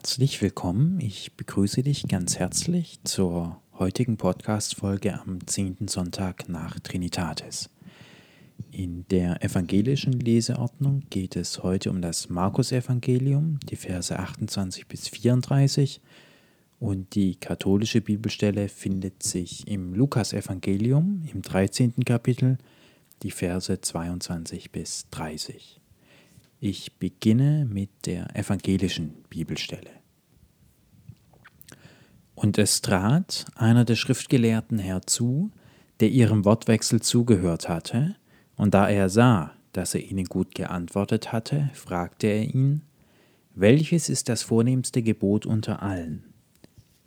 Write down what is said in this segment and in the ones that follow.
Herzlich willkommen. Ich begrüße dich ganz herzlich zur heutigen Podcast-Folge am 10. Sonntag nach Trinitatis. In der evangelischen Leseordnung geht es heute um das Markus-Evangelium, die Verse 28 bis 34, und die katholische Bibelstelle findet sich im Lukas-Evangelium im 13. Kapitel, die Verse 22 bis 30. Ich beginne mit der evangelischen Bibelstelle. Und es trat einer der Schriftgelehrten herzu, der ihrem Wortwechsel zugehört hatte, und da er sah, dass er ihnen gut geantwortet hatte, fragte er ihn, welches ist das vornehmste Gebot unter allen?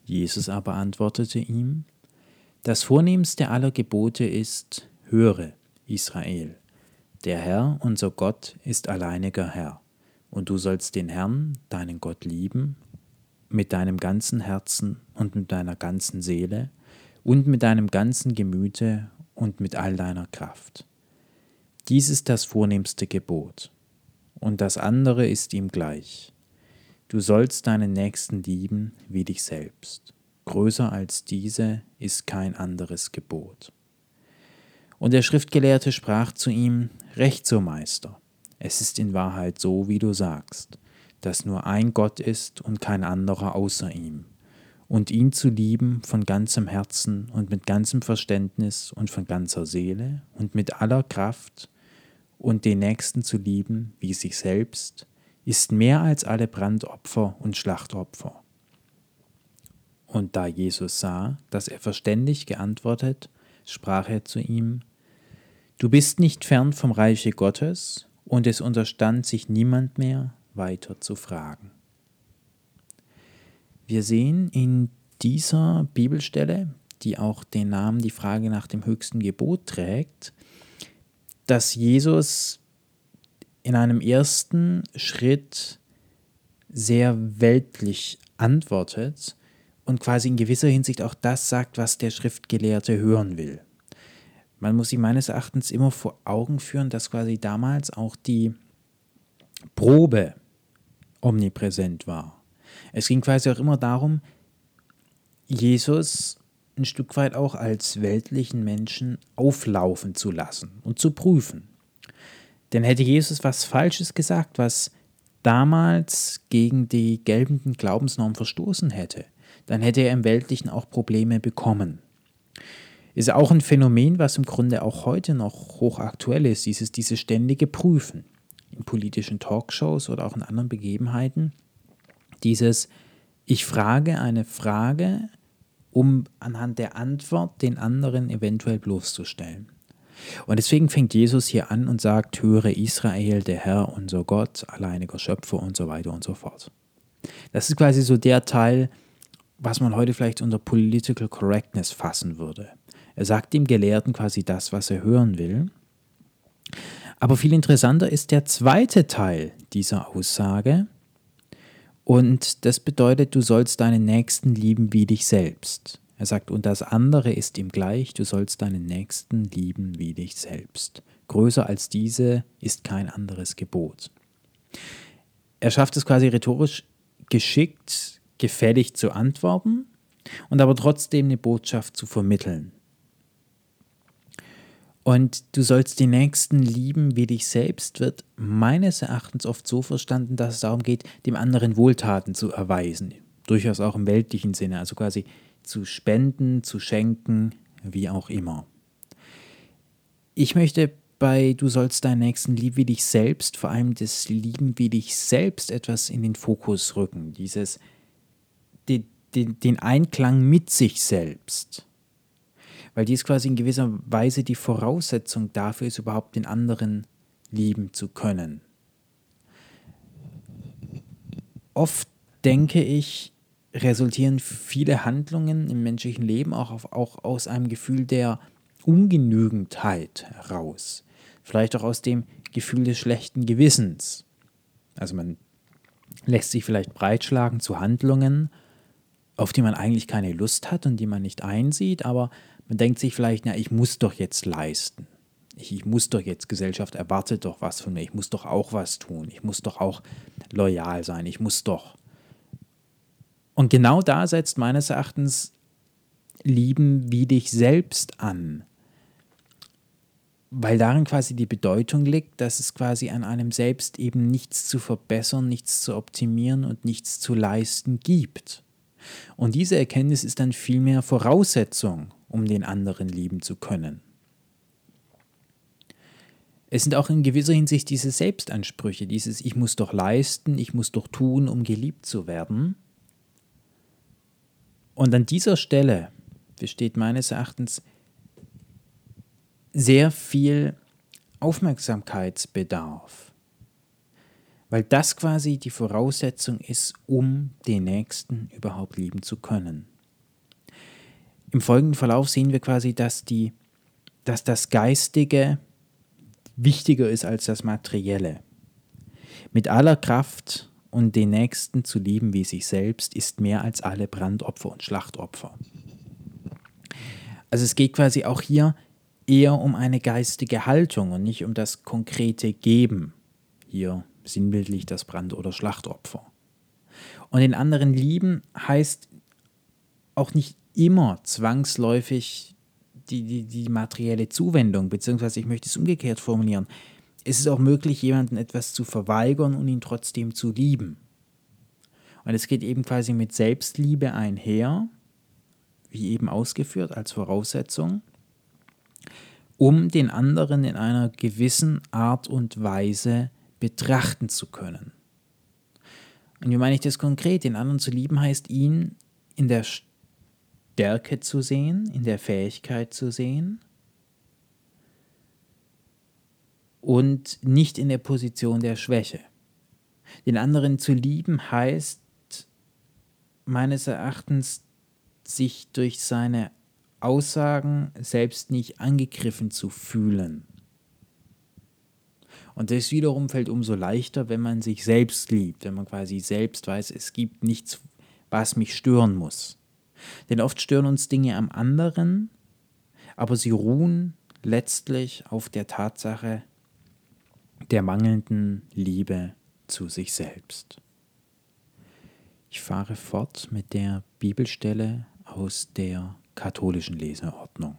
Jesus aber antwortete ihm, das vornehmste aller Gebote ist, höre, Israel, der Herr, unser Gott, ist alleiniger Herr, und du sollst den Herrn, deinen Gott, lieben, mit deinem ganzen Herzen und mit deiner ganzen Seele und mit deinem ganzen Gemüte und mit all deiner Kraft. Dies ist das vornehmste Gebot, und das andere ist ihm gleich. Du sollst deinen Nächsten lieben wie dich selbst. Größer als diese ist kein anderes Gebot. Und der Schriftgelehrte sprach zu ihm, Recht so, Meister, es ist in Wahrheit so, wie du sagst, dass nur ein Gott ist und kein anderer außer ihm, und ihn zu lieben von ganzem Herzen und mit ganzem Verständnis und von ganzer Seele und mit aller Kraft und den Nächsten zu lieben wie sich selbst, ist mehr als alle Brandopfer und Schlachtopfer. Und da Jesus sah, dass er verständig geantwortet, sprach er zu ihm, Du bist nicht fern vom Reiche Gottes, und es unterstand sich niemand mehr weiter zu fragen. Wir sehen in dieser Bibelstelle, die auch den Namen die Frage nach dem höchsten Gebot trägt, dass Jesus in einem ersten Schritt sehr weltlich antwortet und quasi in gewisser Hinsicht auch das sagt, was der Schriftgelehrte hören will. Man muss sich meines Erachtens immer vor Augen führen, dass quasi damals auch die Probe omnipräsent war. Es ging quasi auch immer darum, Jesus ein Stück weit auch als weltlichen Menschen auflaufen zu lassen und zu prüfen. Denn hätte Jesus was Falsches gesagt, was damals gegen die geltenden Glaubensnormen verstoßen hätte, dann hätte er im Weltlichen auch Probleme bekommen. Ist auch ein Phänomen, was im Grunde auch heute noch hochaktuell ist, dieses, dieses ständige Prüfen in politischen Talkshows oder auch in anderen Begebenheiten. Dieses, ich frage eine Frage, um anhand der Antwort den anderen eventuell bloßzustellen. Und deswegen fängt Jesus hier an und sagt, höre Israel, der Herr, unser Gott, alleiniger Schöpfer und so weiter und so fort. Das ist quasi so der Teil, was man heute vielleicht unter Political Correctness fassen würde. Er sagt dem Gelehrten quasi das, was er hören will. Aber viel interessanter ist der zweite Teil dieser Aussage. Und das bedeutet, du sollst deinen Nächsten lieben wie dich selbst. Er sagt, und das andere ist ihm gleich, du sollst deinen Nächsten lieben wie dich selbst. Größer als diese ist kein anderes Gebot. Er schafft es quasi rhetorisch geschickt, gefällig zu antworten und aber trotzdem eine Botschaft zu vermitteln. Und du sollst die Nächsten lieben wie dich selbst, wird meines Erachtens oft so verstanden, dass es darum geht, dem anderen Wohltaten zu erweisen. Durchaus auch im weltlichen Sinne, also quasi zu spenden, zu schenken, wie auch immer. Ich möchte bei Du sollst deinen Nächsten lieben wie dich selbst, vor allem das Lieben wie dich selbst etwas in den Fokus rücken. Dieses, den, den, den Einklang mit sich selbst weil dies quasi in gewisser Weise die Voraussetzung dafür ist, überhaupt den anderen lieben zu können. Oft denke ich, resultieren viele Handlungen im menschlichen Leben auch, auf, auch aus einem Gefühl der Ungenügendheit heraus. Vielleicht auch aus dem Gefühl des schlechten Gewissens. Also man lässt sich vielleicht breitschlagen zu Handlungen, auf die man eigentlich keine Lust hat und die man nicht einsieht, aber man denkt sich vielleicht, na, ich muss doch jetzt leisten. Ich, ich, muss doch jetzt, Gesellschaft erwartet doch was von mir. Ich muss doch auch was tun. Ich muss doch auch loyal sein. Ich muss doch. Und genau da setzt meines Erachtens Lieben wie dich selbst an. Weil darin quasi die Bedeutung liegt, dass es quasi an einem selbst eben nichts zu verbessern, nichts zu optimieren und nichts zu leisten gibt. Und diese Erkenntnis ist dann vielmehr Voraussetzung, um den anderen lieben zu können. Es sind auch in gewisser Hinsicht diese Selbstansprüche, dieses Ich muss doch leisten, ich muss doch tun, um geliebt zu werden. Und an dieser Stelle besteht meines Erachtens sehr viel Aufmerksamkeitsbedarf, weil das quasi die Voraussetzung ist, um den Nächsten überhaupt lieben zu können. Im folgenden Verlauf sehen wir quasi, dass, die, dass das Geistige wichtiger ist als das Materielle. Mit aller Kraft und den Nächsten zu lieben wie sich selbst ist mehr als alle Brandopfer und Schlachtopfer. Also es geht quasi auch hier eher um eine geistige Haltung und nicht um das konkrete Geben. Hier sinnbildlich das Brand- oder Schlachtopfer. Und den anderen lieben heißt auch nicht immer zwangsläufig die, die, die materielle Zuwendung, beziehungsweise ich möchte es umgekehrt formulieren. Es ist auch möglich, jemanden etwas zu verweigern und ihn trotzdem zu lieben. Und es geht eben quasi mit Selbstliebe einher, wie eben ausgeführt als Voraussetzung, um den anderen in einer gewissen Art und Weise betrachten zu können. Und wie meine ich das konkret? Den anderen zu lieben heißt, ihn in der Stärke zu sehen, in der Fähigkeit zu sehen und nicht in der Position der Schwäche. Den anderen zu lieben heißt meines Erachtens, sich durch seine Aussagen selbst nicht angegriffen zu fühlen. Und das wiederum fällt umso leichter, wenn man sich selbst liebt, wenn man quasi selbst weiß, es gibt nichts, was mich stören muss. Denn oft stören uns Dinge am anderen, aber sie ruhen letztlich auf der Tatsache der mangelnden Liebe zu sich selbst. Ich fahre fort mit der Bibelstelle aus der katholischen Leseordnung.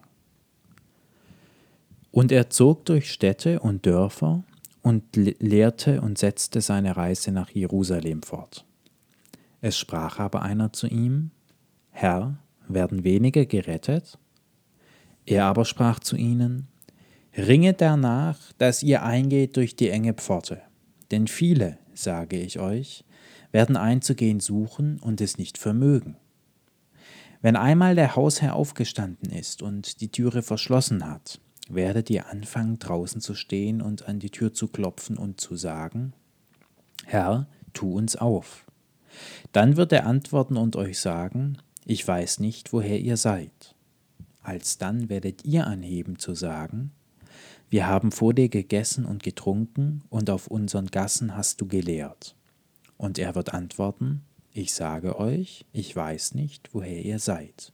Und er zog durch Städte und Dörfer und lehrte und setzte seine Reise nach Jerusalem fort. Es sprach aber einer zu ihm, Herr, werden wenige gerettet? Er aber sprach zu ihnen, Ringet danach, dass ihr eingeht durch die enge Pforte, denn viele, sage ich euch, werden einzugehen suchen und es nicht vermögen. Wenn einmal der Hausherr aufgestanden ist und die Türe verschlossen hat, werdet ihr anfangen draußen zu stehen und an die Tür zu klopfen und zu sagen, Herr, tu uns auf. Dann wird er antworten und euch sagen, ich weiß nicht, woher ihr seid. Alsdann werdet ihr anheben zu sagen, wir haben vor dir gegessen und getrunken, und auf unseren Gassen hast du gelehrt. Und er wird antworten, ich sage euch, ich weiß nicht, woher ihr seid.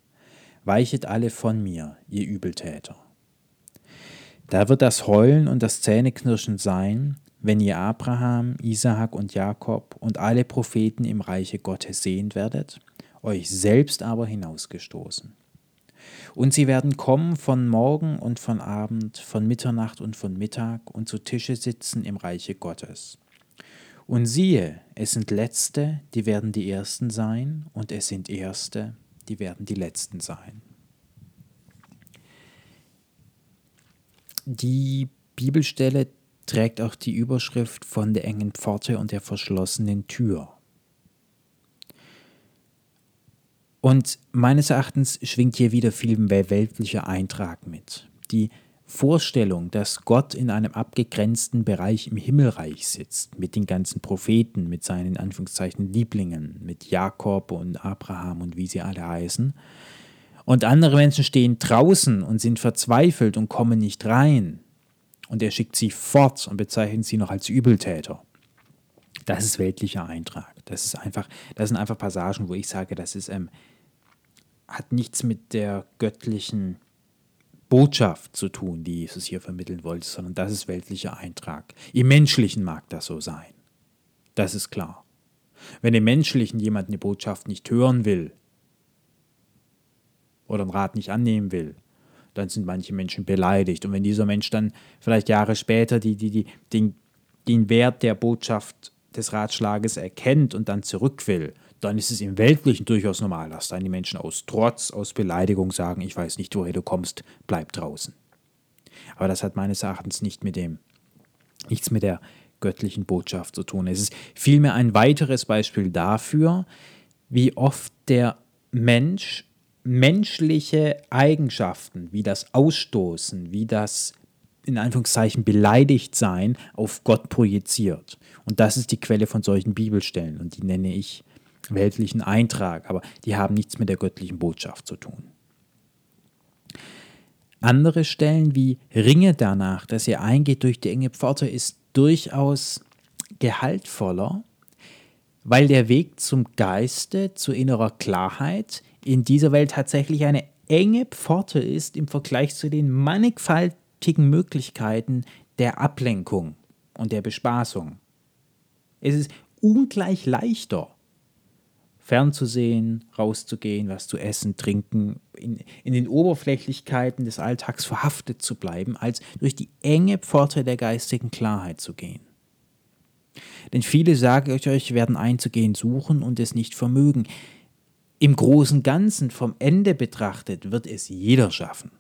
Weichet alle von mir, ihr Übeltäter. Da wird das Heulen und das Zähneknirschen sein, wenn ihr Abraham, Isaak und Jakob und alle Propheten im Reiche Gottes sehen werdet euch selbst aber hinausgestoßen. Und sie werden kommen von Morgen und von Abend, von Mitternacht und von Mittag und zu Tische sitzen im Reiche Gottes. Und siehe, es sind Letzte, die werden die Ersten sein, und es sind Erste, die werden die Letzten sein. Die Bibelstelle trägt auch die Überschrift von der engen Pforte und der verschlossenen Tür. Und meines Erachtens schwingt hier wieder viel weltlicher Eintrag mit. Die Vorstellung, dass Gott in einem abgegrenzten Bereich im Himmelreich sitzt, mit den ganzen Propheten, mit seinen Anführungszeichen Lieblingen, mit Jakob und Abraham und wie sie alle heißen. Und andere Menschen stehen draußen und sind verzweifelt und kommen nicht rein. Und er schickt sie fort und bezeichnet sie noch als Übeltäter. Das ist weltlicher Eintrag. Das ist einfach, das sind einfach Passagen, wo ich sage, das ist ähm, hat nichts mit der göttlichen Botschaft zu tun, die Jesus hier vermitteln wollte, sondern das ist weltlicher Eintrag. Im Menschlichen mag das so sein. Das ist klar. Wenn im Menschlichen jemand eine Botschaft nicht hören will oder einen Rat nicht annehmen will, dann sind manche Menschen beleidigt. Und wenn dieser Mensch dann vielleicht Jahre später die, die, die, den, den Wert der Botschaft des Ratschlages erkennt und dann zurück will, dann ist es im Weltlichen durchaus normal, dass dann die Menschen aus Trotz, aus Beleidigung sagen, ich weiß nicht, woher du kommst, bleib draußen. Aber das hat meines Erachtens nicht mit dem, nichts mit der göttlichen Botschaft zu tun. Es ist vielmehr ein weiteres Beispiel dafür, wie oft der Mensch menschliche Eigenschaften, wie das Ausstoßen, wie das in Anführungszeichen beleidigt sein, auf Gott projiziert. Und das ist die Quelle von solchen Bibelstellen und die nenne ich weltlichen Eintrag, aber die haben nichts mit der göttlichen Botschaft zu tun. Andere Stellen wie Ringe danach, dass ihr eingeht durch die enge Pforte, ist durchaus gehaltvoller, weil der Weg zum Geiste, zu innerer Klarheit in dieser Welt tatsächlich eine enge Pforte ist im Vergleich zu den mannigfaltigen Möglichkeiten der Ablenkung und der Bespaßung. Es ist ungleich leichter, fernzusehen, rauszugehen, was zu essen, trinken, in, in den Oberflächlichkeiten des Alltags verhaftet zu bleiben, als durch die enge Pforte der geistigen Klarheit zu gehen. Denn viele, sage ich euch, werden einzugehen suchen und es nicht vermögen. Im großen Ganzen, vom Ende betrachtet, wird es jeder schaffen.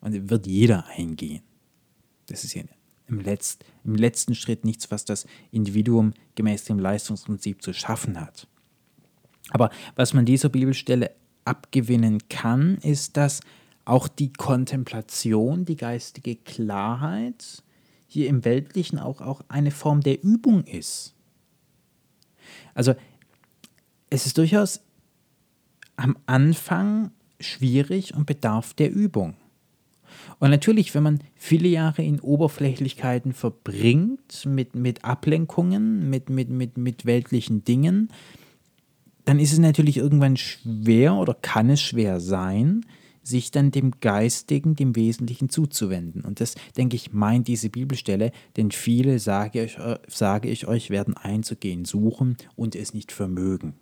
Und wird jeder eingehen. Das ist ja im, Letzt, im letzten Schritt nichts, was das Individuum gemäß dem Leistungsprinzip zu schaffen hat. Aber was man dieser Bibelstelle abgewinnen kann, ist, dass auch die Kontemplation, die geistige Klarheit hier im Weltlichen auch, auch eine Form der Übung ist. Also es ist durchaus am Anfang schwierig und bedarf der Übung. Und natürlich, wenn man viele Jahre in Oberflächlichkeiten verbringt, mit, mit Ablenkungen, mit, mit, mit, mit weltlichen Dingen, dann ist es natürlich irgendwann schwer oder kann es schwer sein, sich dann dem Geistigen, dem Wesentlichen zuzuwenden. Und das, denke ich, meint diese Bibelstelle, denn viele, sage ich, sage ich euch, werden einzugehen suchen und es nicht vermögen.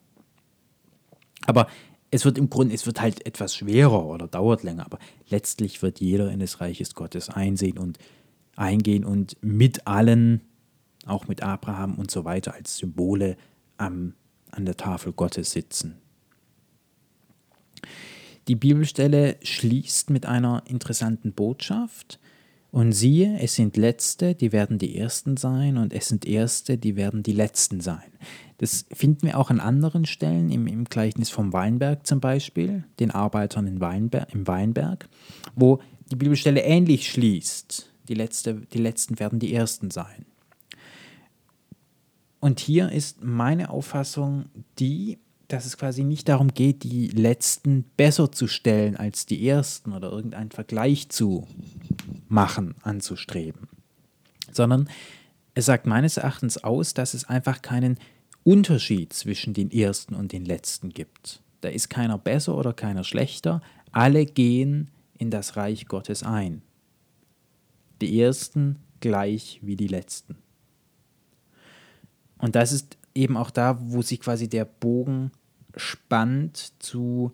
Aber es wird im Grunde, es wird halt etwas schwerer oder dauert länger, aber letztlich wird jeder in das Reich des Gottes einsehen und eingehen und mit allen, auch mit Abraham und so weiter, als Symbole am an der Tafel Gottes sitzen. Die Bibelstelle schließt mit einer interessanten Botschaft. Und siehe, es sind Letzte, die werden die Ersten sein, und es sind Erste, die werden die Letzten sein. Das finden wir auch an anderen Stellen, im, im Gleichnis vom Weinberg zum Beispiel, den Arbeitern in Weinberg, im Weinberg, wo die Bibelstelle ähnlich schließt. Die, Letzte, die Letzten werden die Ersten sein. Und hier ist meine Auffassung die, dass es quasi nicht darum geht, die letzten besser zu stellen als die ersten oder irgendeinen Vergleich zu machen, anzustreben, sondern es sagt meines Erachtens aus, dass es einfach keinen Unterschied zwischen den ersten und den letzten gibt. Da ist keiner besser oder keiner schlechter, alle gehen in das Reich Gottes ein. Die ersten gleich wie die letzten. Und das ist eben auch da, wo sich quasi der Bogen spannt zu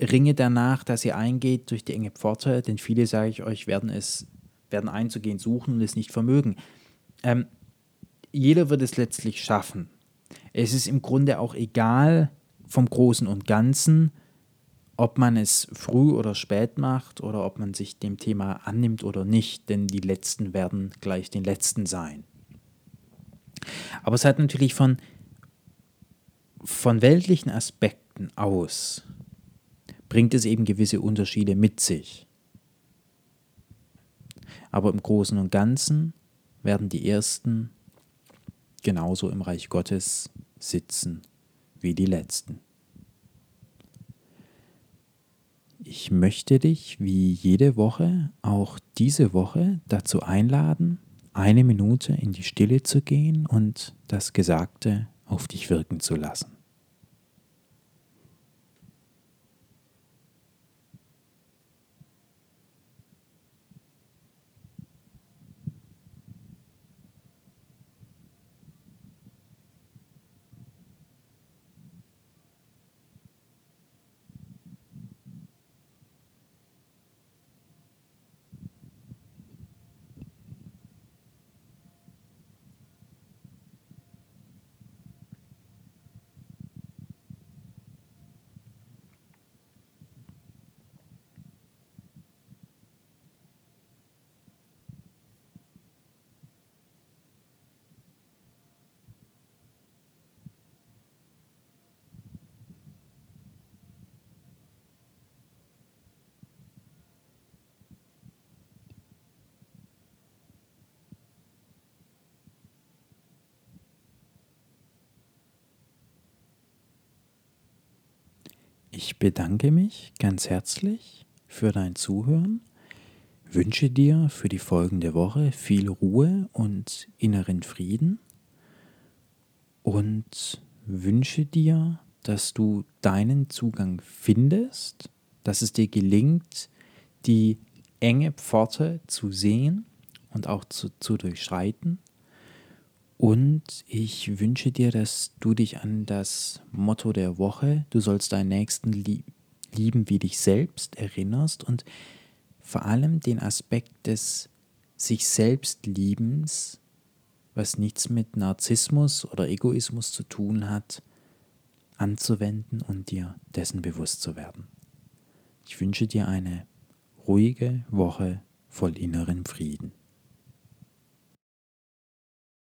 Ringe danach, dass ihr eingeht durch die enge Pforte, denn viele, sage ich euch, werden es, werden einzugehen suchen und es nicht vermögen. Ähm, jeder wird es letztlich schaffen. Es ist im Grunde auch egal vom Großen und Ganzen, ob man es früh oder spät macht oder ob man sich dem Thema annimmt oder nicht, denn die Letzten werden gleich den Letzten sein. Aber es hat natürlich von, von weltlichen Aspekten aus, bringt es eben gewisse Unterschiede mit sich. Aber im Großen und Ganzen werden die Ersten genauso im Reich Gottes sitzen wie die Letzten. Ich möchte dich wie jede Woche auch diese Woche dazu einladen, eine Minute in die Stille zu gehen und das Gesagte auf dich wirken zu lassen. Ich bedanke mich ganz herzlich für dein Zuhören, wünsche dir für die folgende Woche viel Ruhe und inneren Frieden und wünsche dir, dass du deinen Zugang findest, dass es dir gelingt, die enge Pforte zu sehen und auch zu, zu durchschreiten. Und ich wünsche dir, dass du dich an das Motto der Woche, du sollst deinen Nächsten lieben wie dich selbst, erinnerst und vor allem den Aspekt des sich selbst Liebens, was nichts mit Narzissmus oder Egoismus zu tun hat, anzuwenden und dir dessen bewusst zu werden. Ich wünsche dir eine ruhige Woche voll inneren Frieden.